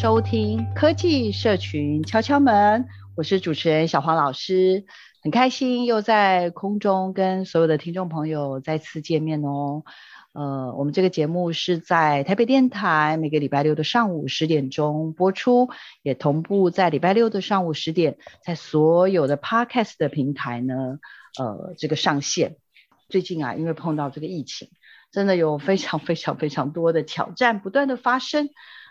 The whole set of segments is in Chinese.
收听科技社群敲敲门，我是主持人小黄老师，很开心又在空中跟所有的听众朋友再次见面哦。呃，我们这个节目是在台北电台每个礼拜六的上午十点钟播出，也同步在礼拜六的上午十点，在所有的 Podcast 的平台呢，呃，这个上线。最近啊，因为碰到这个疫情，真的有非常非常非常多的挑战不断的发生。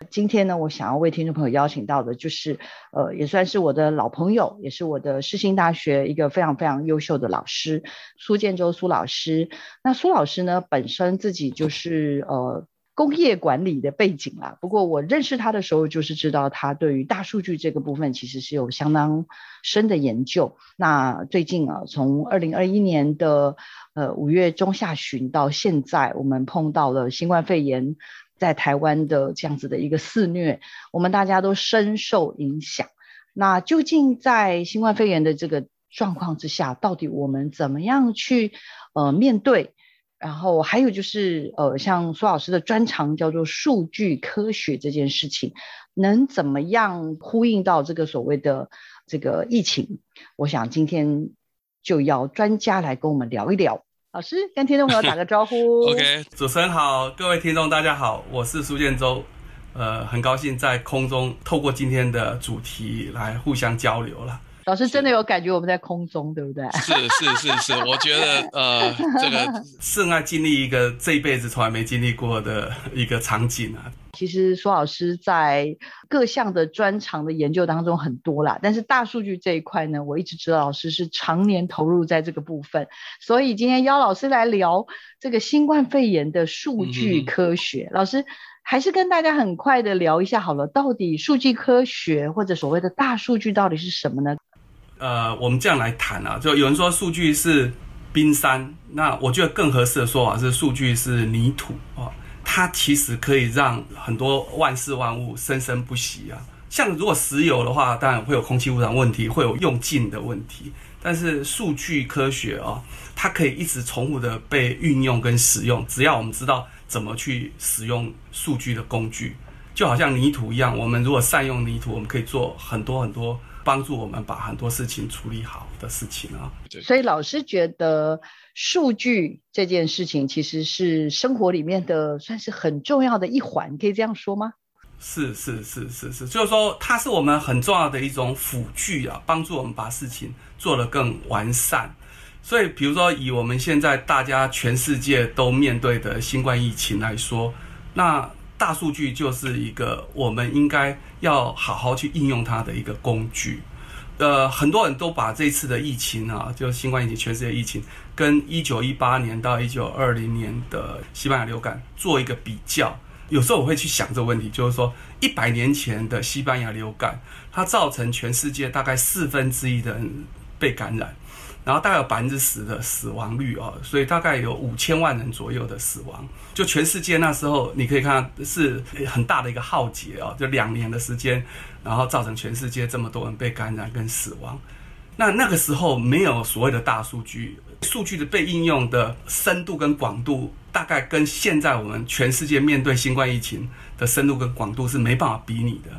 今天呢，我想要为听众朋友邀请到的，就是呃，也算是我的老朋友，也是我的世新大学一个非常非常优秀的老师苏建州苏老师。那苏老师呢，本身自己就是呃工业管理的背景啦。不过我认识他的时候，就是知道他对于大数据这个部分其实是有相当深的研究。那最近啊，从二零二一年的呃五月中下旬到现在，我们碰到了新冠肺炎。在台湾的这样子的一个肆虐，我们大家都深受影响。那究竟在新冠肺炎的这个状况之下，到底我们怎么样去呃面对？然后还有就是呃，像苏老师的专长叫做数据科学这件事情，能怎么样呼应到这个所谓的这个疫情？我想今天就要专家来跟我们聊一聊。老师跟听众朋友打个招呼。OK，主持人好，各位听众大家好，我是苏建州，呃，很高兴在空中透过今天的主题来互相交流了。老师真的有感觉我们在空中，对不对？是是是是，我觉得呃，这个 是爱经历一个这一辈子从来没经历过的一个场景啊。其实苏老师在各项的专长的研究当中很多啦，但是大数据这一块呢，我一直知道老师是常年投入在这个部分，所以今天邀老师来聊这个新冠肺炎的数据科学。嗯、老师还是跟大家很快的聊一下好了，到底数据科学或者所谓的大数据到底是什么呢？呃，我们这样来谈啊，就有人说数据是冰山，那我觉得更合适的说法是数据是泥土啊，它其实可以让很多万事万物生生不息啊。像如果石油的话，当然会有空气污染问题，会有用尽的问题，但是数据科学啊，它可以一直重复的被运用跟使用，只要我们知道怎么去使用数据的工具，就好像泥土一样，我们如果善用泥土，我们可以做很多很多。帮助我们把很多事情处理好的事情啊，所以老师觉得数据这件事情其实是生活里面的算是很重要的一环，可以这样说吗？是是是是是，就是说它是我们很重要的一种辅具啊，帮助我们把事情做得更完善。所以比如说以我们现在大家全世界都面对的新冠疫情来说，那。大数据就是一个我们应该要好好去应用它的一个工具。呃，很多人都把这次的疫情啊，就新冠疫情、全世界疫情，跟一九一八年到一九二零年的西班牙流感做一个比较。有时候我会去想这个问题，就是说，一百年前的西班牙流感，它造成全世界大概四分之一的人被感染。然后大概有百分之十的死亡率啊，所以大概有五千万人左右的死亡。就全世界那时候，你可以看是很大的一个浩劫啊，就两年的时间，然后造成全世界这么多人被感染跟死亡。那那个时候没有所谓的大数据，数据的被应用的深度跟广度，大概跟现在我们全世界面对新冠疫情的深度跟广度是没办法比拟的。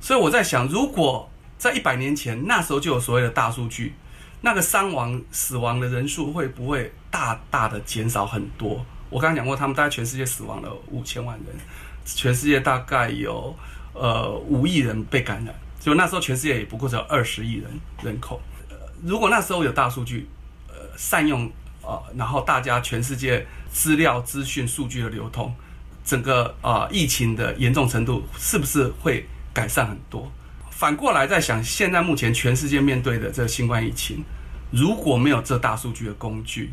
所以我在想，如果在一百年前那时候就有所谓的大数据。那个伤亡、死亡的人数会不会大大的减少很多？我刚刚讲过，他们大概全世界死亡了五千万人，全世界大概有呃五亿人被感染，就那时候全世界也不过只有二十亿人人口。如果那时候有大数据，呃，善用、呃，然后大家全世界资料、资讯、数据的流通，整个啊、呃、疫情的严重程度是不是会改善很多？反过来在想，现在目前全世界面对的这个新冠疫情，如果没有这大数据的工具，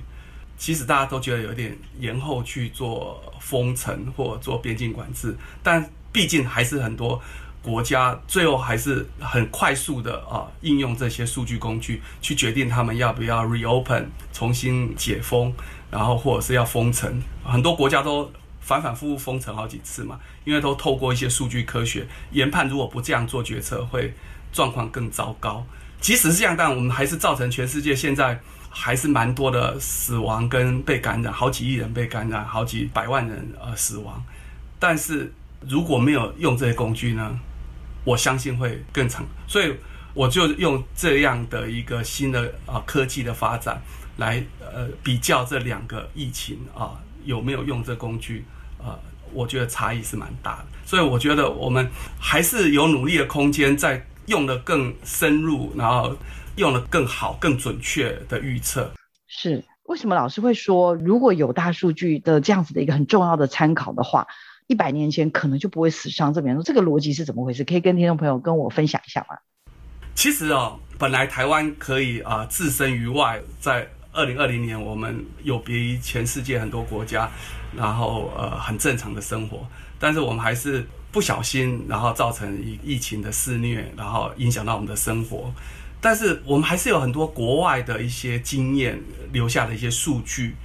其实大家都觉得有点延后去做封城或做边境管制，但毕竟还是很多国家最后还是很快速的啊应用这些数据工具去决定他们要不要 reopen 重新解封，然后或者是要封城。很多国家都反反复复封城好几次嘛，因为都透过一些数据科学研判，如果不这样做决策，会状况更糟糕。即使是这样，但我们还是造成全世界现在。还是蛮多的死亡跟被感染，好几亿人被感染，好几百万人呃死亡。但是如果没有用这些工具呢，我相信会更长。所以我就用这样的一个新的啊科技的发展来呃比较这两个疫情啊有没有用这工具啊，我觉得差异是蛮大的。所以我觉得我们还是有努力的空间，在用得更深入，然后。用的更好、更准确的预测。是为什么老师会说，如果有大数据的这样子的一个很重要的参考的话，一百年前可能就不会死伤这么严重？这个逻辑是怎么回事？可以跟听众朋友跟我分享一下吗？其实哦，本来台湾可以啊、呃、置身于外，在二零二零年，我们有别于全世界很多国家，然后呃很正常的生活，但是我们还是不小心，然后造成疫疫情的肆虐，然后影响到我们的生活。但是我们还是有很多国外的一些经验留下的一些数据，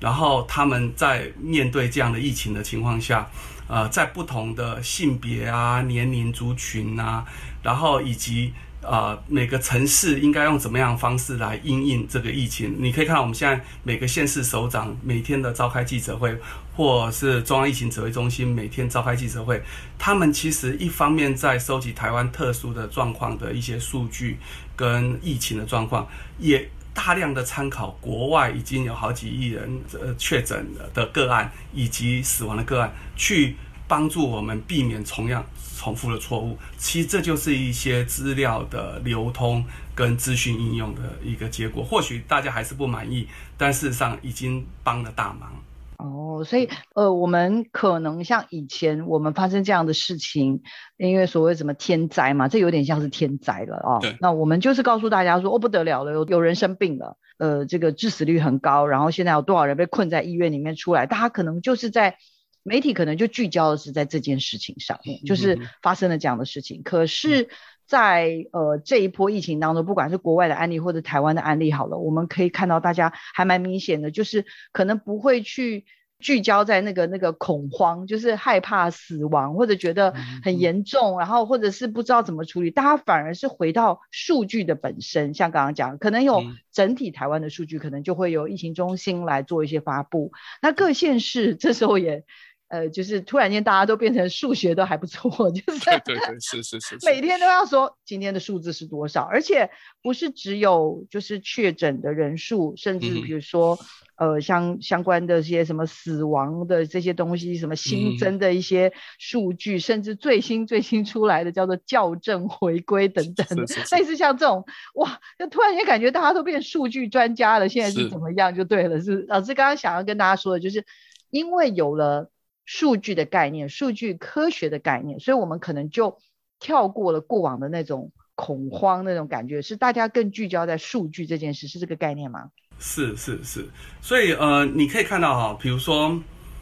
然后他们在面对这样的疫情的情况下，呃，在不同的性别啊、年龄族群啊，然后以及。呃，每个城市应该用怎么样的方式来因应这个疫情？你可以看到我们现在每个县市首长每天的召开记者会，或是中央疫情指挥中心每天召开记者会，他们其实一方面在收集台湾特殊的状况的一些数据跟疫情的状况，也大量的参考国外已经有好几亿人呃确诊的个案以及死亡的个案，去帮助我们避免重样。重复的错误，其实这就是一些资料的流通跟资讯应用的一个结果。或许大家还是不满意，但事实上已经帮了大忙。哦，所以呃，我们可能像以前我们发生这样的事情，因为所谓什么天灾嘛，这有点像是天灾了啊。哦，那我们就是告诉大家说，哦，不得了了，有有人生病了，呃，这个致死率很高，然后现在有多少人被困在医院里面出来，大家可能就是在。媒体可能就聚焦的是在这件事情上面，就是发生了这样的事情。可是在，在呃这一波疫情当中，不管是国外的案例或者台湾的案例，好了，我们可以看到大家还蛮明显的，就是可能不会去。聚焦在那个那个恐慌，就是害怕死亡或者觉得很严重，然后或者是不知道怎么处理，大家反而是回到数据的本身。像刚刚讲，可能有整体台湾的数据，可能就会由疫情中心来做一些发布。那各县市这时候也。呃，就是突然间大家都变成数学都还不错，就是对对对，是是是，每天都要说今天的数字是多少，而且不是只有就是确诊的人数，甚至比如说、嗯、呃相相关的一些什么死亡的这些东西，什么新增的一些数据，嗯、甚至最新最新出来的叫做校正回归等等的，类似像这种哇，就突然间感觉大家都变数据专家了，现在是怎么样就对了，是，是老师刚刚想要跟大家说的就是因为有了。数据的概念，数据科学的概念，所以我们可能就跳过了过往的那种恐慌那种感觉，是大家更聚焦在数据这件事，是这个概念吗？是是是，所以呃，你可以看到哈，比如说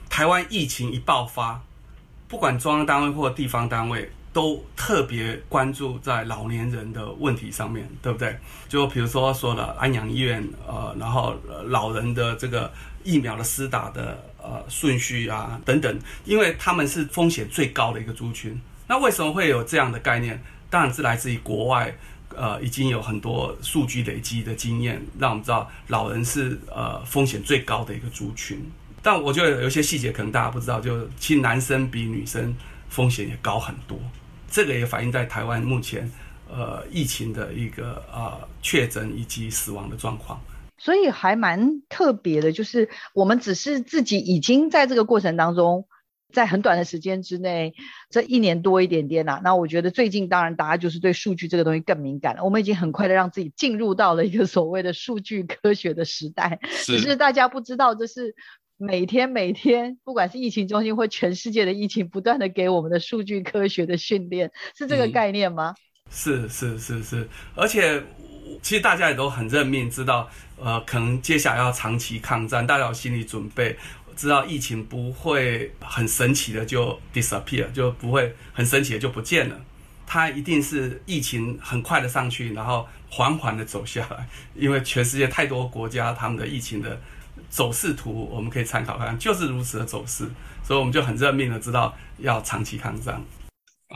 台湾疫情一爆发，不管中央单位或地方单位，都特别关注在老年人的问题上面，对不对？就比如说说了安养医院，呃，然后老人的这个疫苗的施打的。呃，顺序啊，等等，因为他们是风险最高的一个族群。那为什么会有这样的概念？当然是来自于国外，呃，已经有很多数据累积的经验，让我们知道老人是呃风险最高的一个族群。但我觉得有些细节可能大家不知道，就其实男生比女生风险也高很多。这个也反映在台湾目前呃疫情的一个呃确诊以及死亡的状况。所以还蛮特别的，就是我们只是自己已经在这个过程当中在很短的时间之内，这一年多一点点呐、啊。那我觉得最近当然大家就是对数据这个东西更敏感了。我们已经很快的让自己进入到了一个所谓的数据科学的时代，只是大家不知道这是每天每天，不管是疫情中心或全世界的疫情，不断的给我们的数据科学的训练，是这个概念吗？嗯、是是是是，而且其实大家也都很认命，知道呃，可能接下来要长期抗战，大家有心理准备。知道疫情不会很神奇的就 disappear，就不会很神奇的就不见了，它一定是疫情很快的上去，然后缓缓的走下来。因为全世界太多国家他们的疫情的走势图，我们可以参考看，就是如此的走势，所以我们就很认命的知道要长期抗战。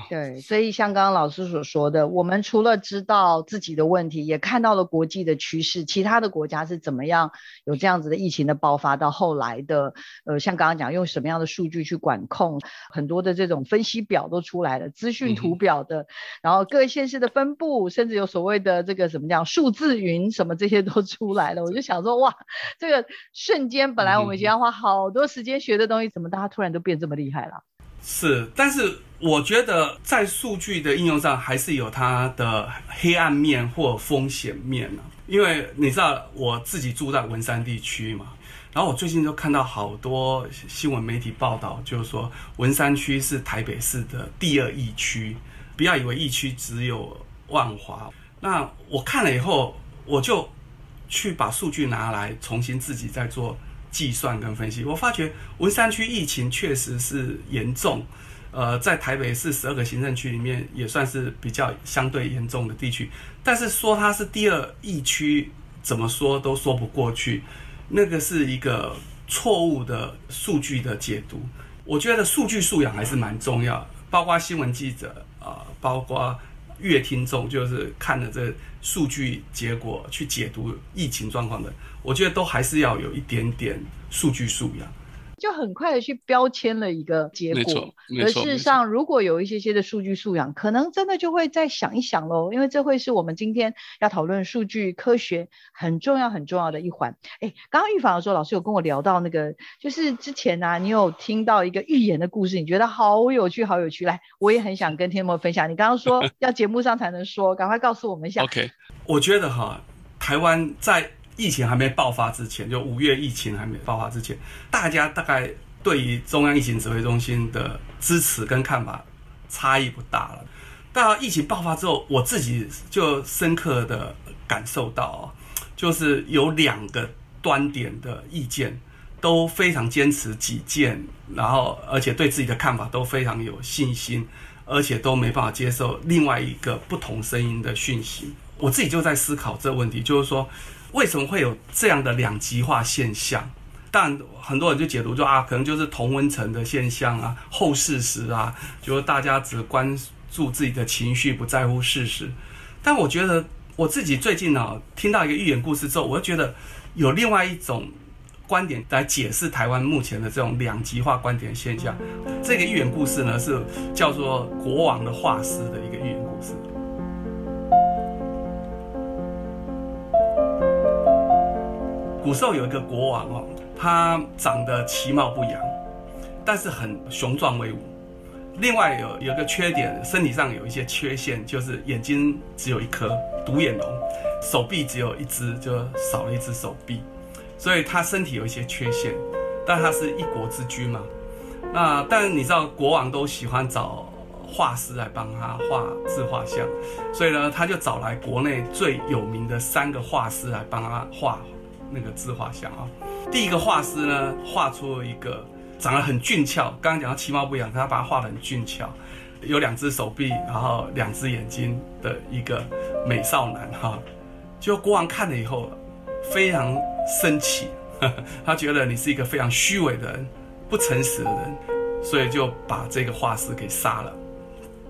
对，所以像刚刚老师所说的，我们除了知道自己的问题，也看到了国际的趋势，其他的国家是怎么样有这样子的疫情的爆发，到后来的，呃，像刚刚讲用什么样的数据去管控，很多的这种分析表都出来了，资讯图表的，嗯、然后各县市的分布，甚至有所谓的这个什么讲数字云，什么这些都出来了。我就想说，哇，这个瞬间本来我们已经要花好多时间学的东西，怎么大家突然都变这么厉害了？是，但是我觉得在数据的应用上还是有它的黑暗面或风险面呢。因为你知道我自己住在文山地区嘛，然后我最近就看到好多新闻媒体报道，就是说文山区是台北市的第二疫区。不要以为疫区只有万华。那我看了以后，我就去把数据拿来重新自己再做。计算跟分析，我发觉文山区疫情确实是严重，呃，在台北市十二个行政区里面也算是比较相对严重的地区。但是说它是第二疫区，怎么说都说不过去。那个是一个错误的数据的解读。我觉得数据素养还是蛮重要，包括新闻记者啊、包括。阅听众就是看了这数据结果去解读疫情状况的，我觉得都还是要有一点点数据素养。就很快的去标签了一个结果，而事实上，如果有一些些的数据素养，可能真的就会再想一想喽，因为这会是我们今天要讨论数据科学很重要很重要的一环。哎，刚刚预防的时候，老师有跟我聊到那个，就是之前呢、啊，你有听到一个预言的故事，你觉得好有趣，好有趣，来，我也很想跟天魔分享。你刚刚说 要节目上才能说，赶快告诉我们一下。OK，我觉得哈，台湾在。疫情还没爆发之前，就五月疫情还没爆发之前，大家大概对于中央疫情指挥中心的支持跟看法差异不大了。到疫情爆发之后，我自己就深刻的感受到，就是有两个端点的意见都非常坚持己见，然后而且对自己的看法都非常有信心，而且都没办法接受另外一个不同声音的讯息。我自己就在思考这个问题，就是说。为什么会有这样的两极化现象？但很多人就解读说啊，可能就是同温层的现象啊，后事实啊，就是大家只关注自己的情绪，不在乎事实。但我觉得我自己最近呢、听到一个寓言故事之后，我就觉得有另外一种观点来解释台湾目前的这种两极化观点现象。这个寓言故事呢，是叫做《国王的画师》的一个寓言故事。古时候有一个国王哦，他长得其貌不扬，但是很雄壮威武。另外有有个缺点，身体上有一些缺陷，就是眼睛只有一颗，独眼龙；手臂只有一只，就少了一只手臂。所以他身体有一些缺陷，但他是一国之君嘛。那但你知道，国王都喜欢找画师来帮他画自画像，所以呢，他就找来国内最有名的三个画师来帮他画。那个自画像啊，第一个画师呢，画出了一个长得很俊俏，刚刚讲到其貌不扬，他把他画得很俊俏，有两只手臂，然后两只眼睛的一个美少男哈。就国王看了以后，非常生气，他觉得你是一个非常虚伪的人，不诚实的人，所以就把这个画师给杀了。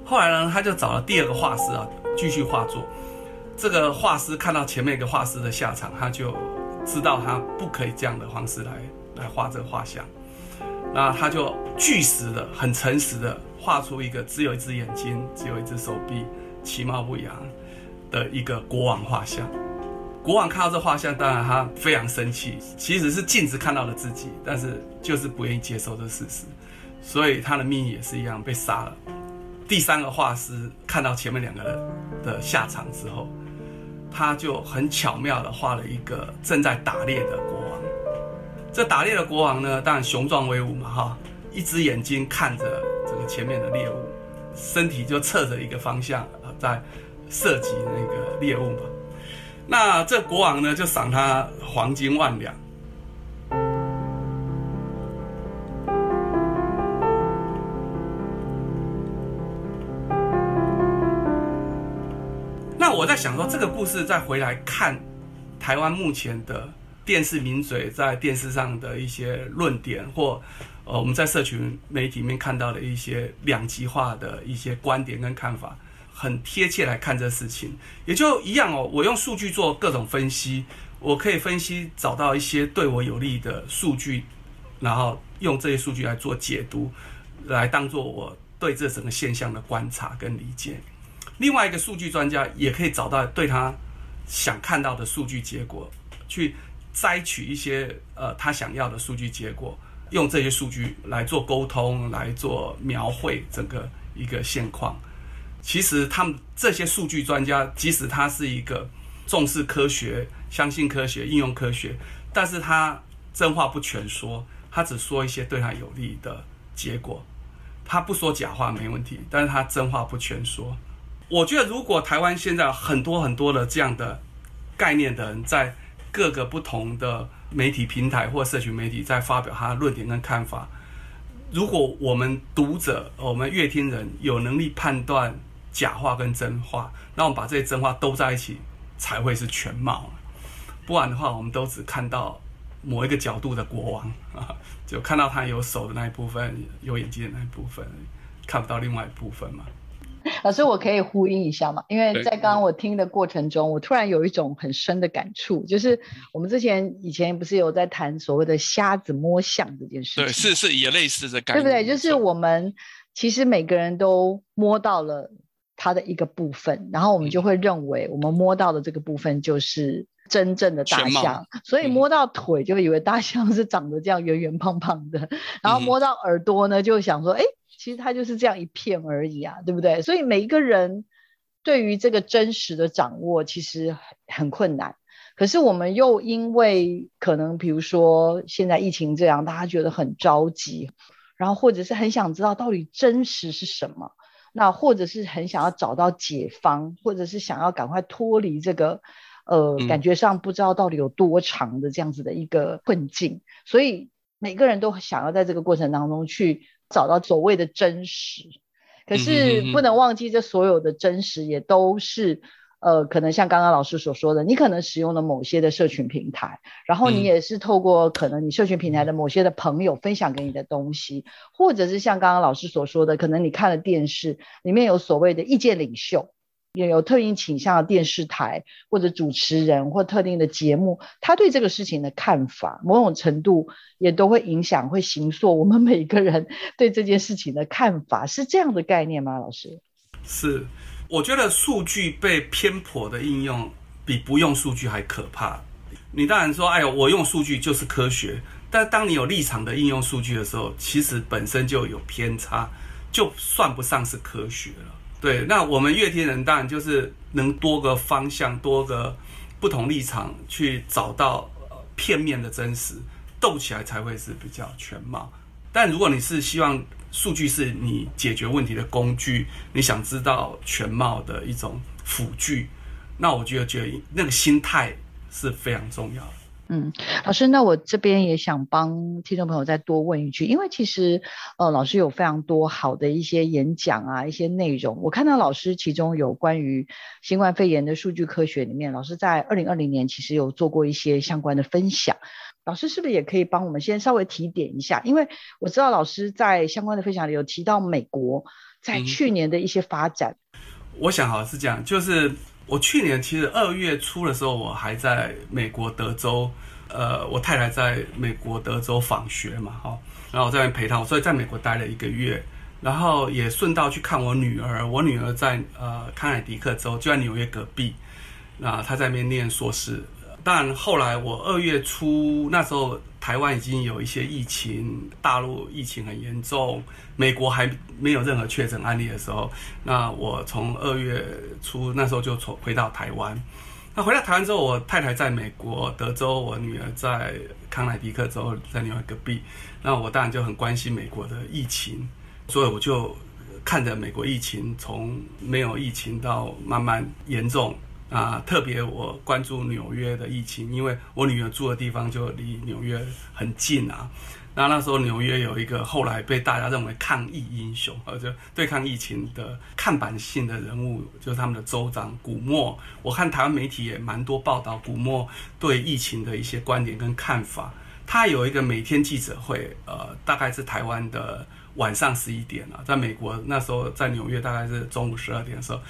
后来呢，他就找了第二个画师啊，继续画作。这个画师看到前面一个画师的下场，他就。知道他不可以这样的方式来来画这个画像，那他就据实的、很诚实的画出一个只有一只眼睛、只有一只手臂、其貌不扬的一个国王画像。国王看到这画像，当然他非常生气，其实是镜子看到了自己，但是就是不愿意接受这事实，所以他的命运也是一样被杀了。第三个画师看到前面两个人的下场之后，他就很巧妙的画了一个正在打猎的国王。这打猎的国王呢，当然雄壮威武嘛，哈，一只眼睛看着这个前面的猎物，身体就侧着一个方向啊，在射击那个猎物嘛。那这国王呢，就赏他黄金万两。我在想说，这个故事再回来看台湾目前的电视名嘴在电视上的一些论点，或呃我们在社群媒体里面看到的一些两极化的一些观点跟看法。很贴切来看这事情，也就一样哦。我用数据做各种分析，我可以分析找到一些对我有利的数据，然后用这些数据来做解读，来当做我对这整个现象的观察跟理解。另外一个数据专家也可以找到对他想看到的数据结果，去摘取一些呃他想要的数据结果，用这些数据来做沟通，来做描绘整个一个现况。其实他们这些数据专家，即使他是一个重视科学、相信科学、应用科学，但是他真话不全说，他只说一些对他有利的结果，他不说假话没问题，但是他真话不全说。我觉得如果台湾现在很多很多的这样的概念的人，在各个不同的媒体平台或社群媒体在发表他的论点跟看法，如果我们读者、我们阅听人有能力判断。假话跟真话，那我们把这些真话都在一起，才会是全貌。不然的话，我们都只看到某一个角度的国王啊，就看到他有手的那一部分，有眼睛的那一部分，看不到另外一部分嘛。老师，我可以呼应一下吗？因为在刚刚我听的过程中，我突然有一种很深的感触，就是我们之前以前不是有在谈所谓的瞎子摸象这件事情？对，是是也类似的感觉，对不对？就是我们其实每个人都摸到了。它的一个部分，然后我们就会认为我们摸到的这个部分就是真正的大象，所以摸到腿就以为大象是长得这样圆圆胖胖的，然后摸到耳朵呢，就想说，哎，其实它就是这样一片而已啊，对不对？所以每一个人对于这个真实的掌握其实很困难，可是我们又因为可能比如说现在疫情这样，大家觉得很着急，然后或者是很想知道到底真实是什么。那或者是很想要找到解方，或者是想要赶快脱离这个，呃，感觉上不知道到底有多长的这样子的一个困境，所以每个人都想要在这个过程当中去找到所谓的真实，可是不能忘记，这所有的真实也都是。呃，可能像刚刚老师所说的，你可能使用了某些的社群平台，然后你也是透过可能你社群平台的某些的朋友分享给你的东西，或者是像刚刚老师所说的，可能你看了电视，里面有所谓的意见领袖，也有特定倾向的电视台或者主持人或特定的节目，他对这个事情的看法，某种程度也都会影响，会形塑我们每个人 对这件事情的看法，是这样的概念吗？老师？是。我觉得数据被偏颇的应用比不用数据还可怕。你当然说，哎呦，我用数据就是科学。但当你有立场的应用数据的时候，其实本身就有偏差，就算不上是科学了。对，那我们阅听人当然就是能多个方向、多个不同立场去找到片面的真实，斗起来才会是比较全貌。但如果你是希望，数据是你解决问题的工具，你想知道全貌的一种辅具，那我觉得觉得那个心态是非常重要的。嗯，老师，那我这边也想帮听众朋友再多问一句，因为其实呃，老师有非常多好的一些演讲啊，一些内容，我看到老师其中有关于新冠肺炎的数据科学里面，老师在二零二零年其实有做过一些相关的分享。老师是不是也可以帮我们先稍微提点一下？因为我知道老师在相关的分享里有提到美国在去年的一些发展。嗯、我想好是这样，就是我去年其实二月初的时候，我还在美国德州，呃，我太太在美国德州访学嘛，哈，然后我在那边陪她，所以在美国待了一个月，然后也顺道去看我女儿。我女儿在呃康乃狄克州，就在纽约隔壁，那她在那边念硕士。但后来我二月初那时候台湾已经有一些疫情，大陆疫情很严重，美国还没有任何确诊案例的时候，那我从二月初那时候就从回到台湾。那回到台湾之后，我太太在美国德州，我女儿在康乃狄克州，在另外隔壁。那我当然就很关心美国的疫情，所以我就看着美国疫情从没有疫情到慢慢严重。啊，特别我关注纽约的疫情，因为我女儿住的地方就离纽约很近啊。那那时候纽约有一个后来被大家认为抗疫英雄，呃，就对抗疫情的看板性的人物，就是他们的州长古默。我看台湾媒体也蛮多报道古默对疫情的一些观点跟看法。他有一个每天记者会，呃，大概是台湾的晚上十一点啊，在美国那时候在纽约大概是中午十二点的时候。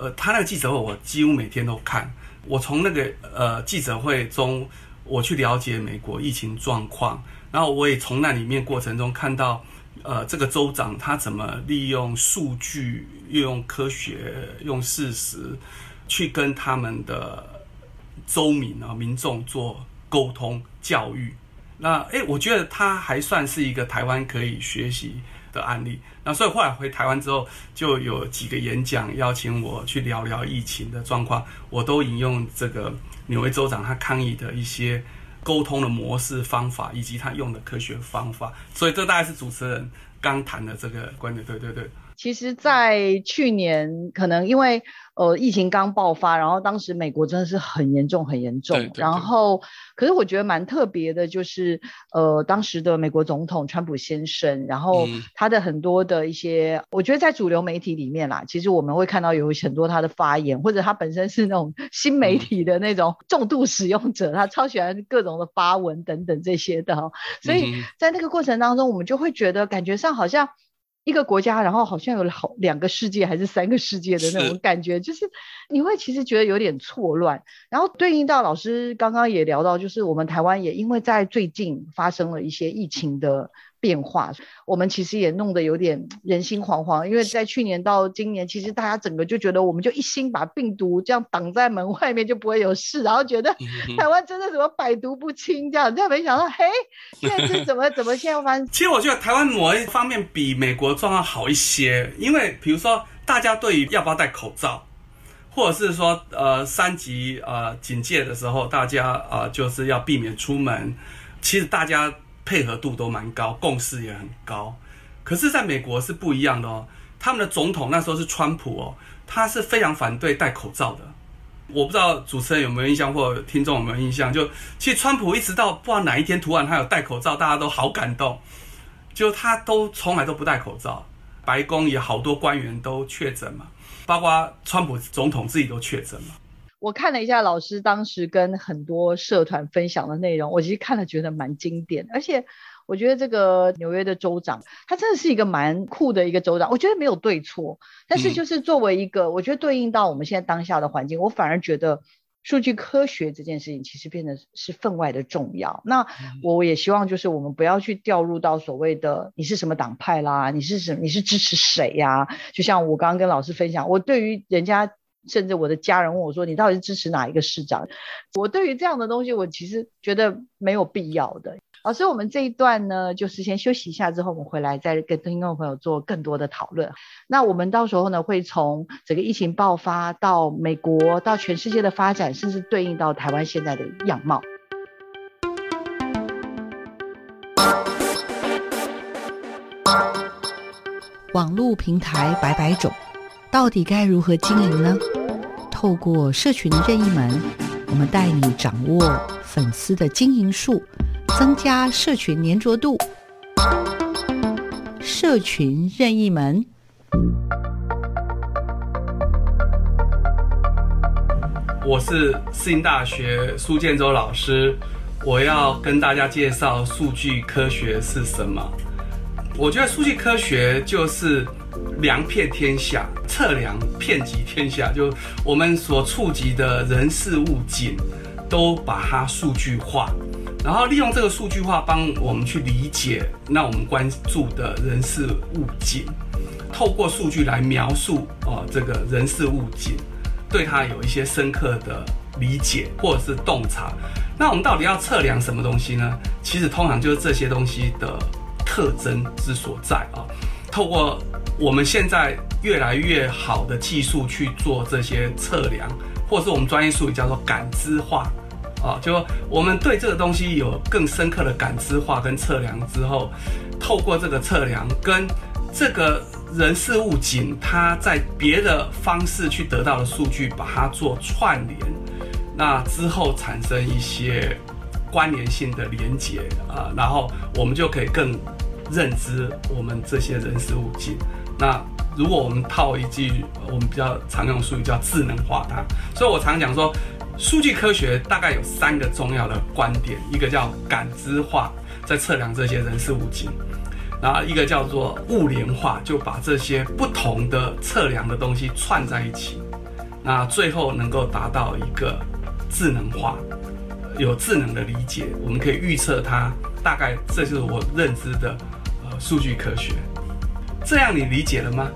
呃，他那个记者会我几乎每天都看。我从那个呃记者会中，我去了解美国疫情状况，然后我也从那里面过程中看到，呃，这个州长他怎么利用数据、用科学、用事实去跟他们的州民啊民众做沟通教育。那诶，我觉得他还算是一个台湾可以学习的案例。那所以后来回台湾之后，就有几个演讲邀请我去聊聊疫情的状况，我都引用这个纽约州长他抗议的一些沟通的模式方法，以及他用的科学方法。所以这大概是主持人刚谈的这个观点。对对对。其实，在去年，可能因为呃疫情刚爆发，然后当时美国真的是很严重，很严重。对对对。然后，可是我觉得蛮特别的，就是呃当时的美国总统川普先生，然后他的很多的一些，嗯、我觉得在主流媒体里面啦，其实我们会看到有很多他的发言，或者他本身是那种新媒体的那种重度使用者，嗯、他超喜欢各种的发文等等这些的。所以在那个过程当中，我们就会觉得感觉上好像。一个国家，然后好像有好两个世界还是三个世界的那种感觉，是就是你会其实觉得有点错乱。然后对应到老师刚刚也聊到，就是我们台湾也因为在最近发生了一些疫情的。变化，我们其实也弄得有点人心惶惶，因为在去年到今年，其实大家整个就觉得，我们就一心把病毒这样挡在门外面，就不会有事，然后觉得台湾真的怎么百毒不侵这样，但没想到，嘿，现在是怎么怎么现在发生？其实我觉得台湾某一方面比美国状况好一些，因为比如说大家对于要不要戴口罩，或者是说呃三级呃警戒的时候，大家呃就是要避免出门，其实大家。配合度都蛮高，共识也很高，可是在美国是不一样的哦。他们的总统那时候是川普哦，他是非常反对戴口罩的。我不知道主持人有没有印象，或者听众有没有印象？就其实川普一直到不知道哪一天突然他有戴口罩，大家都好感动。就他都从来都不戴口罩，白宫也好多官员都确诊嘛，包括川普总统自己都确诊嘛。我看了一下老师当时跟很多社团分享的内容，我其实看了觉得蛮经典，而且我觉得这个纽约的州长他真的是一个蛮酷的一个州长，我觉得没有对错，但是就是作为一个，嗯、我觉得对应到我们现在当下的环境，我反而觉得数据科学这件事情其实变得是分外的重要。那我也希望就是我们不要去掉入到所谓的你是什么党派啦，你是什么，你是支持谁呀？就像我刚刚跟老师分享，我对于人家。甚至我的家人问我说：“你到底是支持哪一个市长？”我对于这样的东西，我其实觉得没有必要的。老师，我们这一段呢，就是先休息一下，之后我们回来再跟听众朋友做更多的讨论。那我们到时候呢，会从整个疫情爆发到美国，到全世界的发展，甚至对应到台湾现在的样貌。网络平台百百种。到底该如何经营呢？透过社群任意门，我们带你掌握粉丝的经营术，增加社群黏着度。社群任意门，我是世新大学苏建州老师，我要跟大家介绍数据科学是什么。我觉得数据科学就是。量遍天下，测量遍及天下，就我们所触及的人事物景，都把它数据化，然后利用这个数据化帮我们去理解那我们关注的人事物景，透过数据来描述哦这个人事物景，对它有一些深刻的理解或者是洞察。那我们到底要测量什么东西呢？其实通常就是这些东西的特征之所在啊。透过我们现在越来越好的技术去做这些测量，或者是我们专业术语叫做感知化啊，就我们对这个东西有更深刻的感知化跟测量之后，透过这个测量跟这个人事物景，它在别的方式去得到的数据，把它做串联。那之后产生一些关联性的连结啊，然后我们就可以更认知我们这些人事物境。那如果我们套一句我们比较常用术语叫智能化它，所以我常讲说，数据科学大概有三个重要的观点，一个叫感知化，在测量这些人事物境，然后一个叫做物联化，就把这些不同的测量的东西串在一起，那最后能够达到一个。智能化，有智能的理解，我们可以预测它。大概这就是我认知的呃数据科学。这样你理解了吗？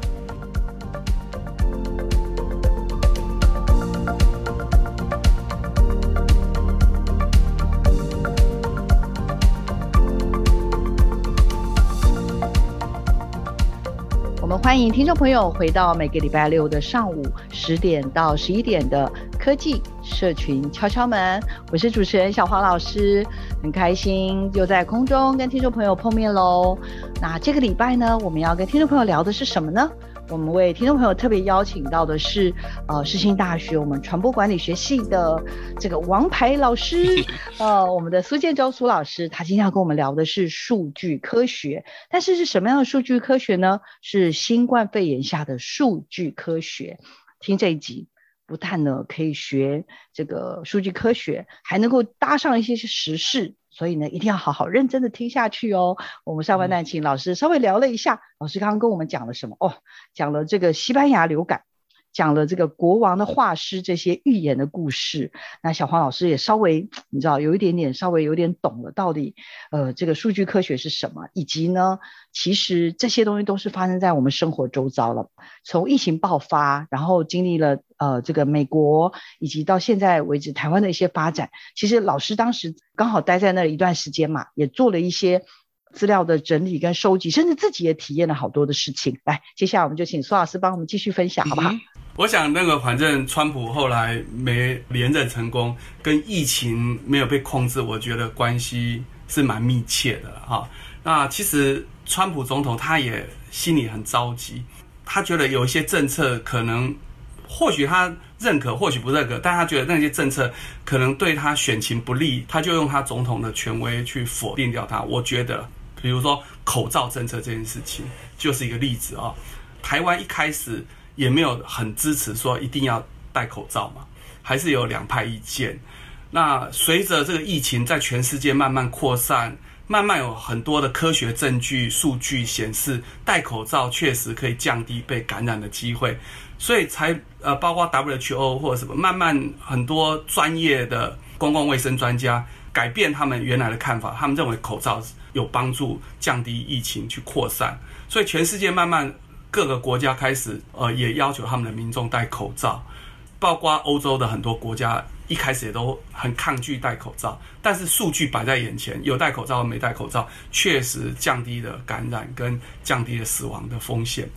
我们欢迎听众朋友回到每个礼拜六的上午十点到十一点的科技社群敲敲门，我是主持人小黄老师，很开心又在空中跟听众朋友碰面喽。那这个礼拜呢，我们要跟听众朋友聊的是什么呢？我们为听众朋友特别邀请到的是，呃，世新大学我们传播管理学系的这个王牌老师，呃，我们的苏建州苏老师，他今天要跟我们聊的是数据科学。但是是什么样的数据科学呢？是新冠肺炎下的数据科学。听这一集，不但呢可以学这个数据科学，还能够搭上一些时事。所以呢，一定要好好认真的听下去哦。我们上半段请老师稍微聊了一下，老师刚刚跟我们讲了什么？哦，讲了这个西班牙流感。讲了这个国王的画师这些寓言的故事，那小黄老师也稍微你知道有一点点稍微有点懂了，到底呃这个数据科学是什么，以及呢其实这些东西都是发生在我们生活周遭了。从疫情爆发，然后经历了呃这个美国，以及到现在为止台湾的一些发展，其实老师当时刚好待在那一段时间嘛，也做了一些资料的整理跟收集，甚至自己也体验了好多的事情。来，接下来我们就请苏老师帮我们继续分享，好不好？嗯我想，那个反正川普后来没连任成功，跟疫情没有被控制，我觉得关系是蛮密切的哈。那其实川普总统他也心里很着急，他觉得有一些政策可能，或许他认可，或许不认可，但他觉得那些政策可能对他选情不利，他就用他总统的权威去否定掉他。我觉得，比如说口罩政策这件事情，就是一个例子啊。台湾一开始。也没有很支持说一定要戴口罩嘛，还是有两派意见。那随着这个疫情在全世界慢慢扩散，慢慢有很多的科学证据、数据显示戴口罩确实可以降低被感染的机会，所以才呃，包括 WHO 或者什么，慢慢很多专业的公共卫生专家改变他们原来的看法，他们认为口罩有帮助降低疫情去扩散，所以全世界慢慢。各个国家开始，呃，也要求他们的民众戴口罩，包括欧洲的很多国家一开始也都很抗拒戴口罩，但是数据摆在眼前，有戴口罩和没戴口罩，确实降低了感染跟降低了死亡的风险。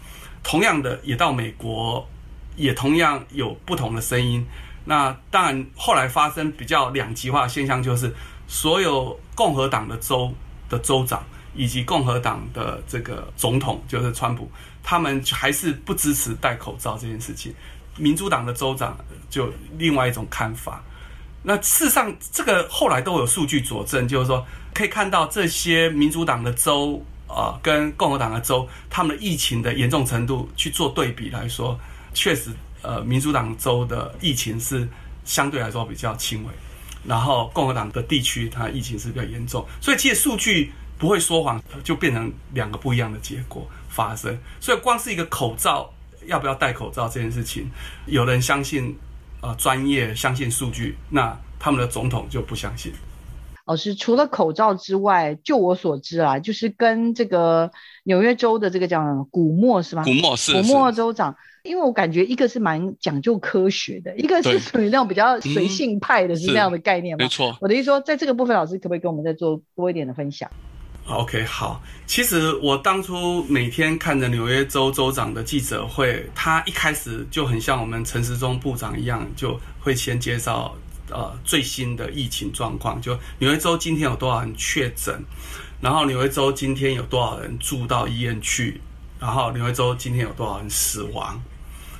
同样的，也到美国，也同样有不同的声音。那当然，后来发生比较两极化的现象，就是所有共和党的州的州长以及共和党的这个总统，就是川普。他们还是不支持戴口罩这件事情，民主党的州长就另外一种看法。那事实上，这个后来都有数据佐证，就是说可以看到这些民主党的州啊、跟共和党的州，他们的疫情的严重程度去做对比来说，确实，呃，民主党州的疫情是相对来说比较轻微，然后共和党的地区它疫情是比较严重，所以其实数据不会说谎，就变成两个不一样的结果。发生，所以光是一个口罩要不要戴口罩这件事情，有人相信，呃，专业相信数据，那他们的总统就不相信。老师除了口罩之外，就我所知啊，就是跟这个纽约州的这个叫古莫是吗？古莫是古莫州长，因为我感觉一个是蛮讲究科学的，一个是属于那种比较随性派的，是那样的概念吗？没错。我的意思说，在这个部分，老师可不可以跟我们再做多一点的分享？OK，好。其实我当初每天看着纽约州州长的记者会，他一开始就很像我们陈时中部长一样，就会先介绍呃最新的疫情状况，就纽约州今天有多少人确诊，然后纽约州今天有多少人住到医院去，然后纽约州今天有多少人死亡，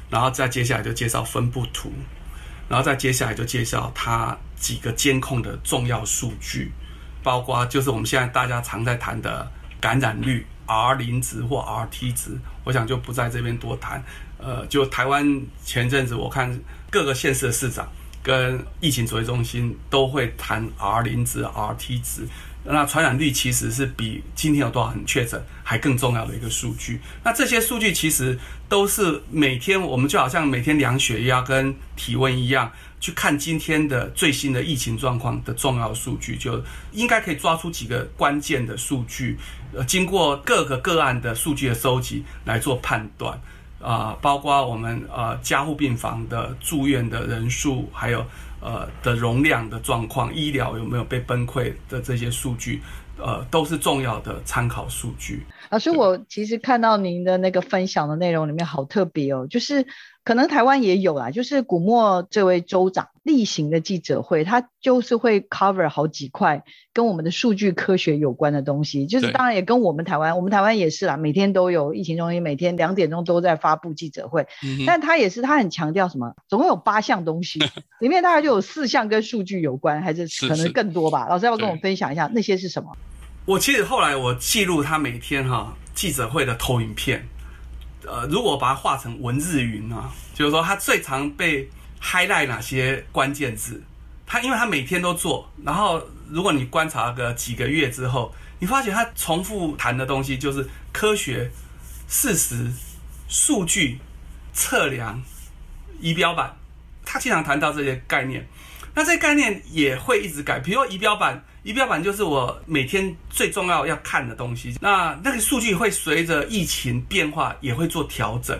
然后再接下来就介绍分布图，然后再接下来就介绍它几个监控的重要数据。包括就是我们现在大家常在谈的感染率 R 零值或 RT 值，我想就不在这边多谈。呃，就台湾前阵子我看各个县市的市长跟疫情指挥中心都会谈 R 零值、RT 值。那传染率其实是比今天有多少人确诊还更重要的一个数据。那这些数据其实都是每天我们就好像每天量血压跟体温一样。去看今天的最新的疫情状况的重要数据，就应该可以抓出几个关键的数据，呃，经过各个个案的数据的收集来做判断，呃，包括我们呃加护病房的住院的人数，还有呃的容量的状况，医疗有没有被崩溃的这些数据，呃，都是重要的参考数据。老师，我其实看到您的那个分享的内容里面好特别哦，就是。可能台湾也有啦，就是古莫这位州长例行的记者会，他就是会 cover 好几块跟我们的数据科学有关的东西，就是当然也跟我们台湾，我们台湾也是啦，每天都有疫情中心，每天两点钟都在发布记者会，嗯、但他也是他很强调什么，总共有八项东西，里面大概就有四项跟数据有关，还是可能更多吧？是是老师要不要跟我们分享一下那些是什么？我其实后来我记录他每天哈记者会的投影片。呃，如果把它画成文字云啊，就是说他最常被 highlight 哪些关键字？他因为他每天都做，然后如果你观察个几个月之后，你发现他重复谈的东西就是科学、事实、数据、测量、仪表板，他经常谈到这些概念。那这些概念也会一直改，比如说仪表板。仪表板就是我每天最重要要看的东西。那那个数据会随着疫情变化也会做调整。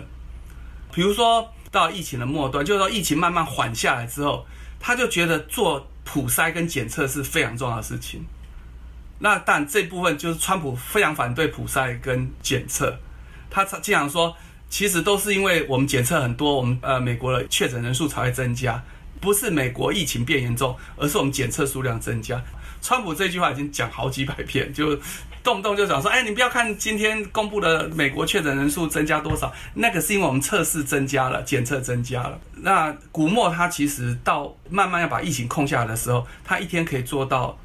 比如说到疫情的末端，就是说疫情慢慢缓下来之后，他就觉得做普筛跟检测是非常重要的事情。那但这部分就是川普非常反对普筛跟检测，他经常说，其实都是因为我们检测很多，我们呃美国的确诊人数才会增加，不是美国疫情变严重，而是我们检测数量增加。川普这句话已经讲好几百遍，就 动不动就讲说：“哎，你不要看今天公布的美国确诊人数增加多少，那个是因为我们测试增加了，检测增加了。”那古莫他其实到慢慢要把疫情控下来的时候，他一天可以做到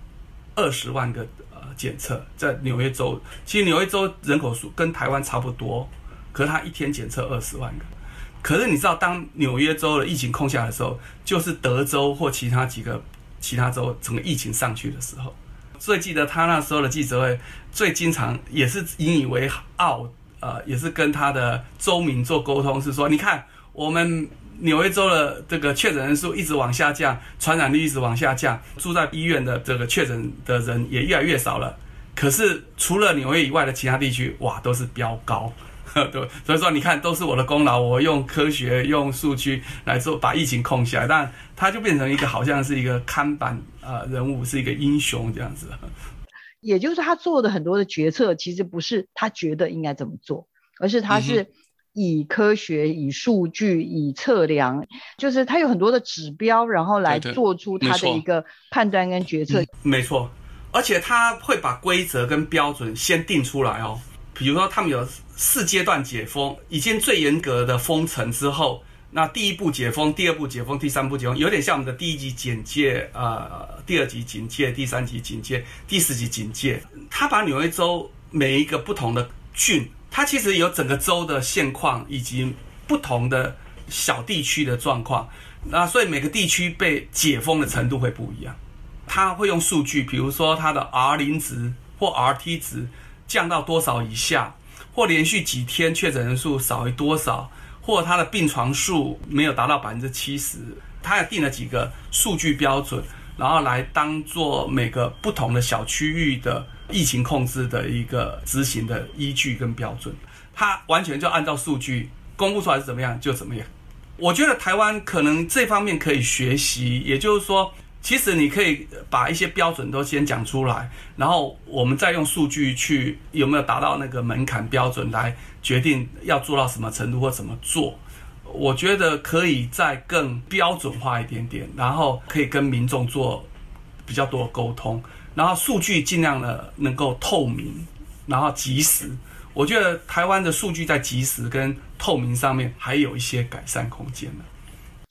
二十万个呃检测，在纽约州，其实纽约州人口数跟台湾差不多，可是他一天检测二十万个。可是你知道，当纽约州的疫情控下来的时候，就是德州或其他几个。其他州整个疫情上去的时候，最记得他那时候的记者会，最经常也是引以为傲，呃，也是跟他的州民做沟通，是说，你看我们纽约州的这个确诊人数一直往下降，传染率一直往下降，住在医院的这个确诊的人也越来越少了。可是除了纽约以外的其他地区，哇，都是飙高。对，所以说你看，都是我的功劳。我用科学、用数据来做，把疫情控下来。但他就变成一个好像是一个看板啊人物，是一个英雄这样子。也就是他做的很多的决策，其实不是他觉得应该怎么做，而是他是以科学、以数据、以测量，就是他有很多的指标，然后来做出他的一个判断跟决策。没错，而且他会把规则跟标准先定出来哦。比如说，他们有四阶段解封，已经最严格的封城之后，那第一步解封，第二步解封，第三步解封，有点像我们的第一级警戒，呃，第二级警戒，第三级警戒，第四级警戒。他把纽约州每一个不同的郡，它其实有整个州的现况以及不同的小地区的状况，那所以每个地区被解封的程度会不一样。他会用数据，比如说它的 R 零值或 RT 值。降到多少以下，或连续几天确诊人数少于多少，或他的病床数没有达到百分之七十，他也定了几个数据标准，然后来当做每个不同的小区域的疫情控制的一个执行的依据跟标准。他完全就按照数据公布出来是怎么样就怎么样。我觉得台湾可能这方面可以学习，也就是说，其实你可以把一些标准都先讲出来，然后我们再用数据去有没有达到那个门槛标准来决定要做到什么程度或怎么做。我觉得可以再更标准化一点点，然后可以跟民众做比较多的沟通，然后数据尽量的能够透明，然后及时。我觉得台湾的数据在及时跟透明上面还有一些改善空间呢。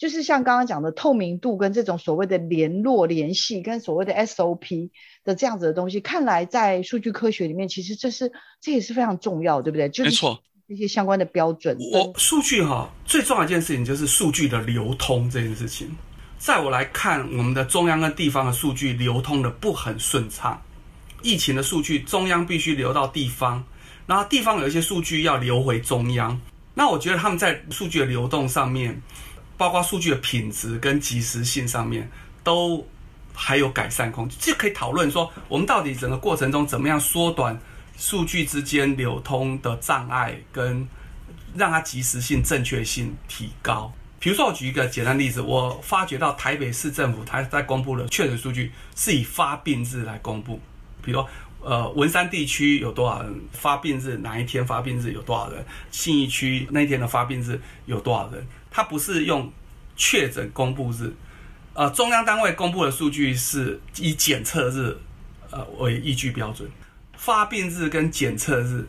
就是像刚刚讲的透明度跟这种所谓的联络联系跟所谓的 SOP 的这样子的东西，看来在数据科学里面，其实这是这也是非常重要，对不对？就是、没错，这些相关的标准。我数据哈，最重要一件事情就是数据的流通这件事情。在我来看，我们的中央跟地方的数据流通的不很顺畅。疫情的数据，中央必须流到地方。然后地方有一些数据要流回中央，那我觉得他们在数据的流动上面，包括数据的品质跟及时性上面，都还有改善空间。这可以讨论说，我们到底整个过程中怎么样缩短数据之间流通的障碍，跟让它及时性、正确性提高。比如说，我举一个简单例子，我发觉到台北市政府它在公布的确诊数据是以发病日来公布，比如说。呃，文山地区有多少人发病日？哪一天发病日有多少人？信义区那一天的发病日有多少人？它不是用确诊公布日，呃，中央单位公布的数据是以检测日呃为依据标准。发病日跟检测日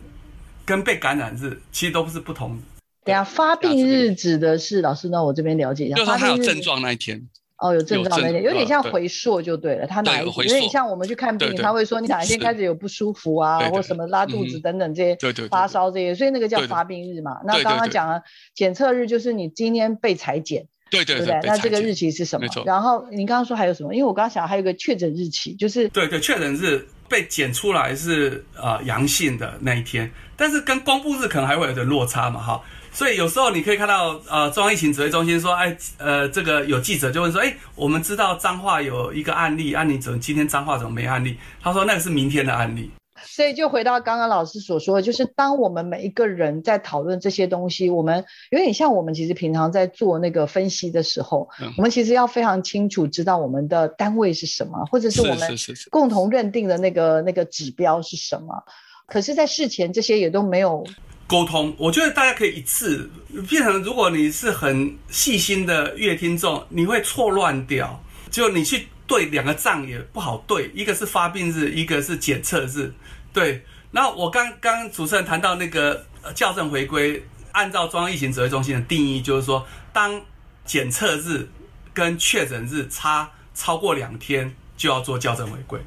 跟被感染日其实都不是不同的。等下，发病日指的是老师，那我这边了解一下，就是他有症状那一天。哦，有症状的点，有点像回溯就对了。他哪一有点像我们去看病，他会说你哪一天开始有不舒服啊，或什么拉肚子等等这些，发烧这些，所以那个叫发病日嘛。那刚刚讲了检测日，就是你今天被采检，对对对，那这个日期是什么？然后你刚刚说还有什么？因为我刚刚想还有个确诊日期，就是对对，确诊日被检出来是呃阳性的那一天，但是跟公布日可能还会有点落差嘛，哈。所以有时候你可以看到，呃，中央疫情指挥中心说，哎，呃，这个有记者就问说，哎，我们知道彰化有一个案例，啊，你怎么今天彰化怎么没案例？他说那个是明天的案例。所以就回到刚刚老师所说的，就是当我们每一个人在讨论这些东西，我们有点像我们其实平常在做那个分析的时候，嗯、我们其实要非常清楚知道我们的单位是什么，或者是我们共同认定的那个那个指标是什么。可是，在事前这些也都没有。沟通，我觉得大家可以一次变成，如果你是很细心的阅听众，你会错乱掉，就你去对两个账也不好对，一个是发病日，一个是检测日，对。然后我刚刚主持人谈到那个校正回归，按照中央疫情指挥中心的定义，就是说，当检测日跟确诊日差超过两天，就要做校正回归，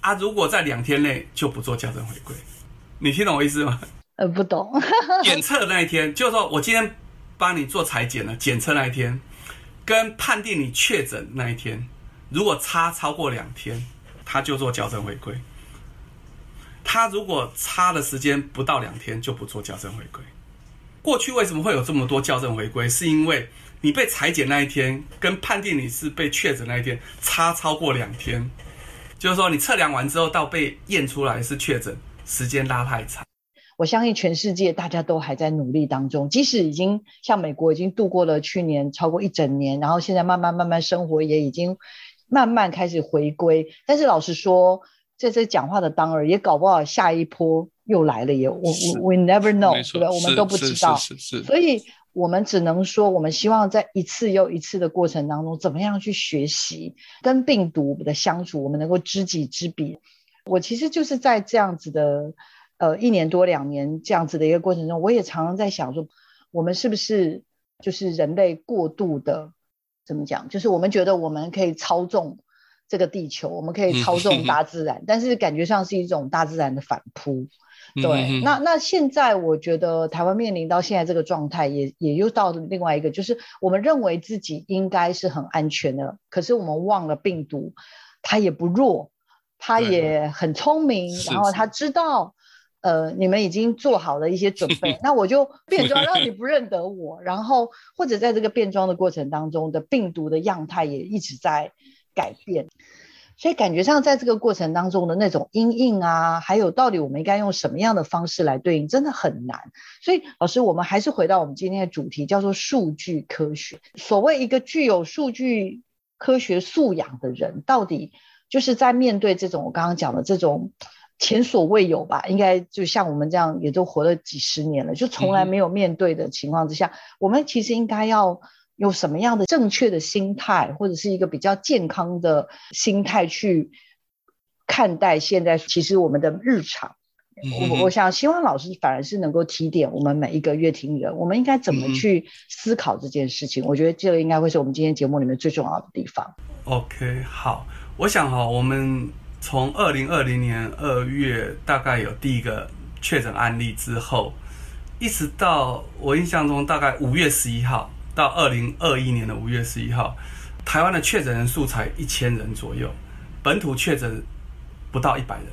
啊，如果在两天内就不做校正回归，你听懂我意思吗？呃，不懂。检测那一天，就是说我今天帮你做裁剪了，检测那一天，跟判定你确诊那一天，如果差超过两天，他就做矫正回归。他如果差的时间不到两天，就不做矫正回归。过去为什么会有这么多矫正回归？是因为你被裁剪那一天，跟判定你是被确诊那一天差超过两天，就是说你测量完之后到被验出来是确诊，时间拉太长。我相信全世界大家都还在努力当中，即使已经像美国已经度过了去年超过一整年，然后现在慢慢慢慢生活也已经慢慢开始回归。但是老实说，在这讲话的当儿，也搞不好下一波又来了也，我我 we never know，对不对？我们都不知道。所以我们只能说，我们希望在一次又一次的过程当中，怎么样去学习跟病毒的相处，我们能够知己知彼。我其实就是在这样子的。呃，一年多两年这样子的一个过程中，我也常常在想说，我们是不是就是人类过度的怎么讲？就是我们觉得我们可以操纵这个地球，我们可以操纵大自然，但是感觉上是一种大自然的反扑。对，那那现在我觉得台湾面临到现在这个状态，也也又到了另外一个，就是我们认为自己应该是很安全的，可是我们忘了病毒，它也不弱，它也很聪明，然后它知道。呃，你们已经做好了一些准备，那我就变装让你不认得我，然后或者在这个变装的过程当中的病毒的样态也一直在改变。所以感觉上，在这个过程当中的那种阴影啊，还有到底我们应该用什么样的方式来对应，真的很难。所以老师，我们还是回到我们今天的主题，叫做数据科学。所谓一个具有数据科学素养的人，到底就是在面对这种我刚刚讲的这种前所未有吧？应该就像我们这样，也都活了几十年了，就从来没有面对的情况之下，嗯、我们其实应该要。有什么样的正确的心态，或者是一个比较健康的心态去看待现在其实我们的日常？嗯、我我想希望老师反而是能够提点我们每一个乐听人，我们应该怎么去思考这件事情？嗯、我觉得这个应该会是我们今天节目里面最重要的地方。OK，好，我想哈，我们从二零二零年二月大概有第一个确诊案例之后，一直到我印象中大概五月十一号。到二零二一年的五月十一号，台湾的确诊人数才一千人左右，本土确诊不到一百人。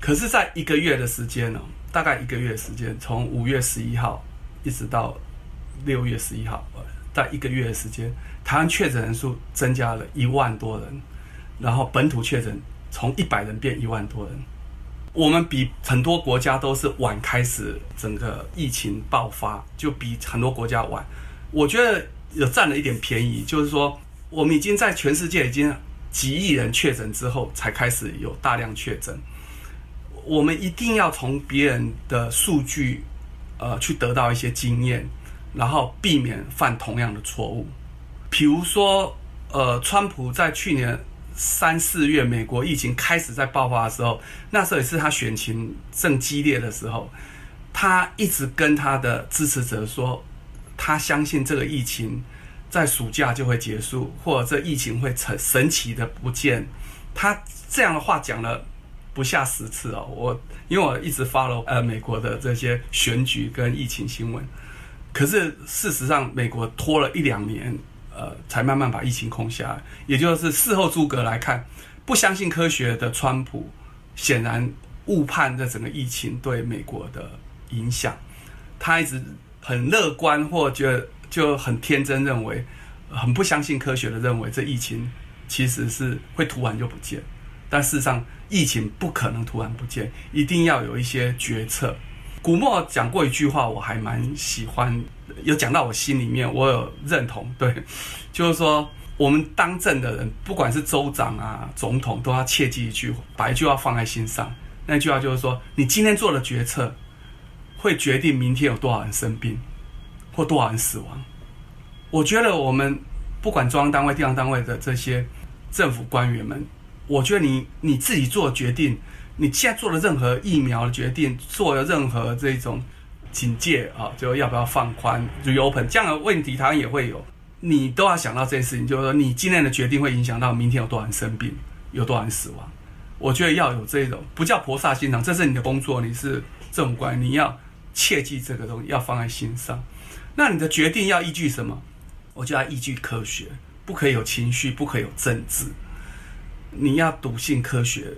可是，在一个月的时间呢，大概一个月时间，从五月十一号一直到六月十一号，在一个月的时间，台湾确诊人数增加了一万多人，然后本土确诊从一百人变一万多人。我们比很多国家都是晚开始整个疫情爆发，就比很多国家晚。我觉得有占了一点便宜，就是说我们已经在全世界已经几亿人确诊之后，才开始有大量确诊。我们一定要从别人的数据，呃，去得到一些经验，然后避免犯同样的错误。比如说，呃，川普在去年。三四月，美国疫情开始在爆发的时候，那时候也是他选情正激烈的时候，他一直跟他的支持者说，他相信这个疫情在暑假就会结束，或者这疫情会神神奇的不见。他这样的话讲了不下十次哦，我因为我一直 follow 呃美国的这些选举跟疫情新闻，可是事实上美国拖了一两年。呃，才慢慢把疫情控下来。也就是事后诸葛来看，不相信科学的川普，显然误判这整个疫情对美国的影响。他一直很乐观，或觉得就很天真，认为很不相信科学的认为，这疫情其实是会突然就不见。但事实上，疫情不可能突然不见，一定要有一些决策。古默讲过一句话，我还蛮喜欢，有讲到我心里面，我有认同。对，就是说，我们当政的人，不管是州长啊、总统，都要切记一句，把一句话放在心上。那句话就是说，你今天做的决策，会决定明天有多少人生病，或多少人死亡。我觉得我们不管中央单位、地方单位的这些政府官员们，我觉得你你自己做决定。你现在做了任何疫苗的决定，做了任何这种警戒啊，就要不要放宽 reopen 这样的问题，台湾也会有，你都要想到这件事情，就是说你今天的决定会影响到明天有多少人生病，有多少人死亡。我觉得要有这种不叫菩萨心肠，这是你的工作，你是政府官，你要切记这个东西，要放在心上。那你的决定要依据什么？我就要依据科学，不可以有情绪，不可以有政治，你要笃信科学。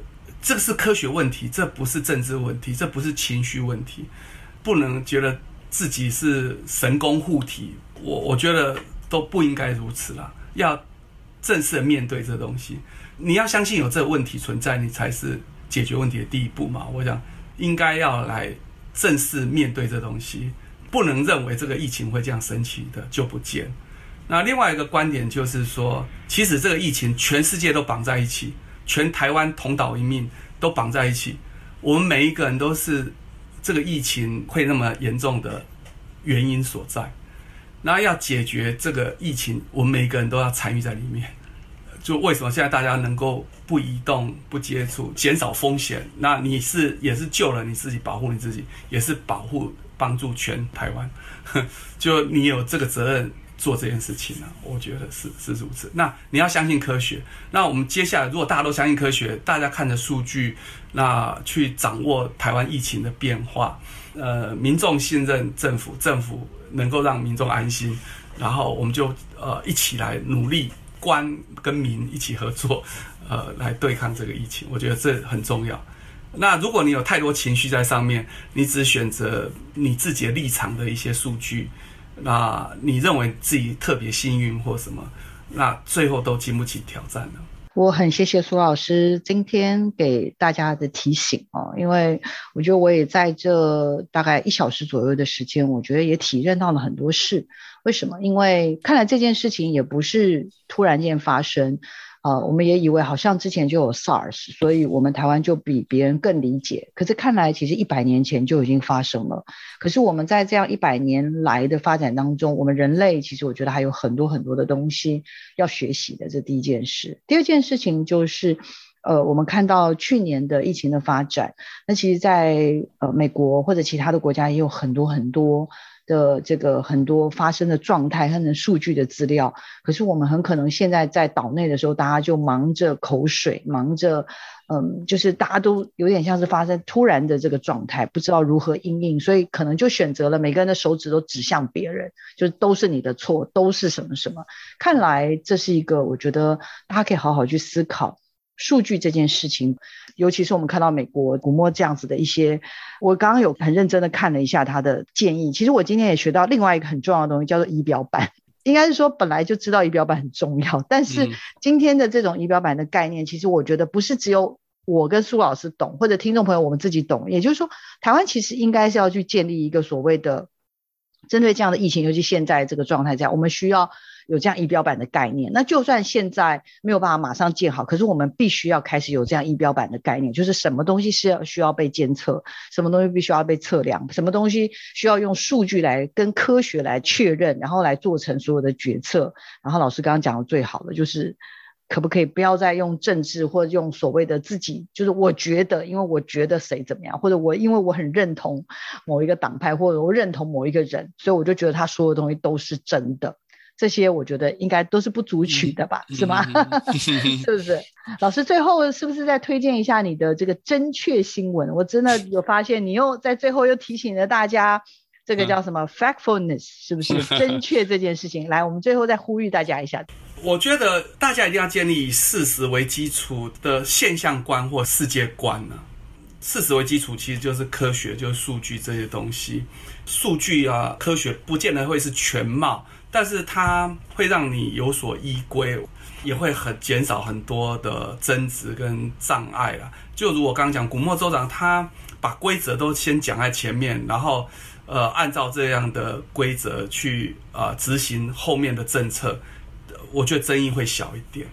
这个是科学问题，这不是政治问题，这不是情绪问题，不能觉得自己是神功护体，我我觉得都不应该如此啦。要正式面对这东西，你要相信有这个问题存在，你才是解决问题的第一步嘛。我想应该要来正式面对这东西，不能认为这个疫情会这样神奇的就不见。那另外一个观点就是说，其实这个疫情全世界都绑在一起。全台湾同岛一命都绑在一起，我们每一个人都是这个疫情会那么严重的原因所在。那要解决这个疫情，我们每一个人都要参与在里面。就为什么现在大家能够不移动、不接触、减少风险？那你是也是救了你自己，保护你自己，也是保护帮助全台湾。就你有这个责任。做这件事情呢，我觉得是是如此。那你要相信科学。那我们接下来，如果大家都相信科学，大家看着数据，那去掌握台湾疫情的变化，呃，民众信任政府，政府能够让民众安心，然后我们就呃一起来努力，官跟民一起合作，呃，来对抗这个疫情。我觉得这很重要。那如果你有太多情绪在上面，你只选择你自己的立场的一些数据。那你认为自己特别幸运或什么？那最后都经不起挑战了。我很谢谢苏老师今天给大家的提醒哦，因为我觉得我也在这大概一小时左右的时间，我觉得也体认到了很多事。为什么？因为看来这件事情也不是突然间发生。呃，我们也以为好像之前就有 SARS，所以我们台湾就比别人更理解。可是看来其实一百年前就已经发生了。可是我们在这样一百年来的发展当中，我们人类其实我觉得还有很多很多的东西要学习的。这第一件事。第二件事情就是，呃，我们看到去年的疫情的发展，那其实在呃美国或者其他的国家也有很多很多。的这个很多发生的状态和数据的资料，可是我们很可能现在在岛内的时候，大家就忙着口水，忙着，嗯，就是大家都有点像是发生突然的这个状态，不知道如何应应，所以可能就选择了每个人的手指都指向别人，就都是你的错，都是什么什么。看来这是一个，我觉得大家可以好好去思考。数据这件事情，尤其是我们看到美国古默这样子的一些，我刚刚有很认真的看了一下他的建议。其实我今天也学到另外一个很重要的东西，叫做仪表板。应该是说本来就知道仪表板很重要，但是今天的这种仪表板的概念，其实我觉得不是只有我跟苏老师懂，或者听众朋友我们自己懂。也就是说，台湾其实应该是要去建立一个所谓的针对这样的疫情，尤其现在这个状态下，我们需要。有这样仪表板的概念，那就算现在没有办法马上建好，可是我们必须要开始有这样仪表板的概念，就是什么东西是要需要被监测，什么东西必须要被测量，什么东西需要用数据来跟科学来确认，然后来做成所有的决策。然后老师刚刚讲的最好的就是，可不可以不要再用政治或者用所谓的自己，就是我觉得，因为我觉得谁怎么样，或者我因为我很认同某一个党派，或者我认同某一个人，所以我就觉得他说的东西都是真的。这些我觉得应该都是不足取的吧，嗯、是吗？是不是？老师最后是不是再推荐一下你的这个真确新闻？我真的 有发现，你又在最后又提醒了大家，这个叫什么、嗯、factfulness，是不是 真确这件事情？来，我们最后再呼吁大家一下。我觉得大家一定要建立以事实为基础的现象观或世界观呢、啊。事实为基础，其实就是科学，就是数据这些东西。数据啊，科学不见得会是全貌。但是它会让你有所依归，也会很减少很多的争执跟障碍啦。就如我刚刚讲，古默州长他把规则都先讲在前面，然后呃按照这样的规则去呃执行后面的政策，我觉得争议会小一点。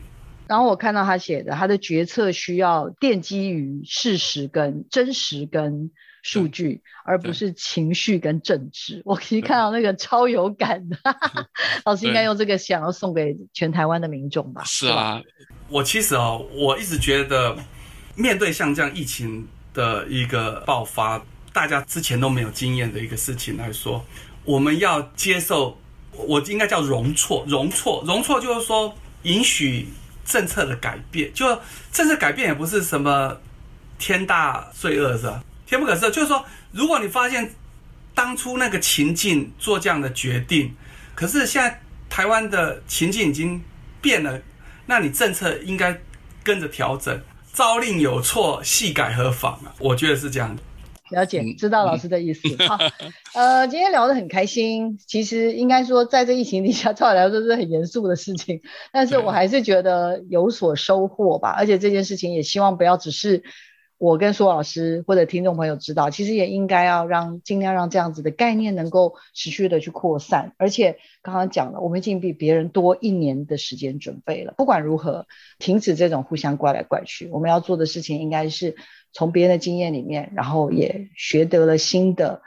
然后我看到他写的，他的决策需要奠基于事实跟真实跟。数据，而不是情绪跟政治。我可以看到那个超有感的，老师应该用这个想要送给全台湾的民众吧？是啊，我其实哦，我一直觉得，面对像这样疫情的一个爆发，大家之前都没有经验的一个事情来说，我们要接受，我应该叫容错，容错，容错就是说允许政策的改变，就政策改变也不是什么天大罪恶，是吧？天不可赦，就是说，如果你发现当初那个情境做这样的决定，可是现在台湾的情境已经变了，那你政策应该跟着调整。朝令有错，夕改何妨啊？我觉得是这样的。了解，知道老师的意思。嗯、好，呃，今天聊得很开心。其实应该说，在这疫情底下，照理来说是很严肃的事情，但是我还是觉得有所收获吧。而且这件事情也希望不要只是。我跟苏老师或者听众朋友知道，其实也应该要让尽量让这样子的概念能够持续的去扩散。而且刚刚讲了，我们已经比别人多一年的时间准备了。不管如何，停止这种互相怪来怪去，我们要做的事情应该是从别人的经验里面，然后也学得了新的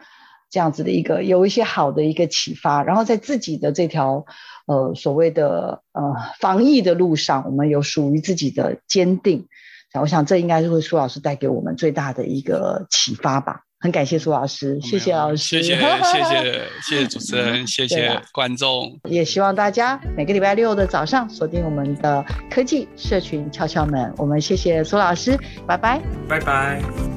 这样子的一个有一些好的一个启发，然后在自己的这条呃所谓的呃防疫的路上，我们有属于自己的坚定。我想这应该是会苏老师带给我们最大的一个启发吧。很感谢苏老师，谢谢老师，谢谢谢谢谢谢主持人，谢谢观众。也希望大家每个礼拜六的早上锁定我们的科技社群敲敲门。我们谢谢苏老师，拜拜，拜拜。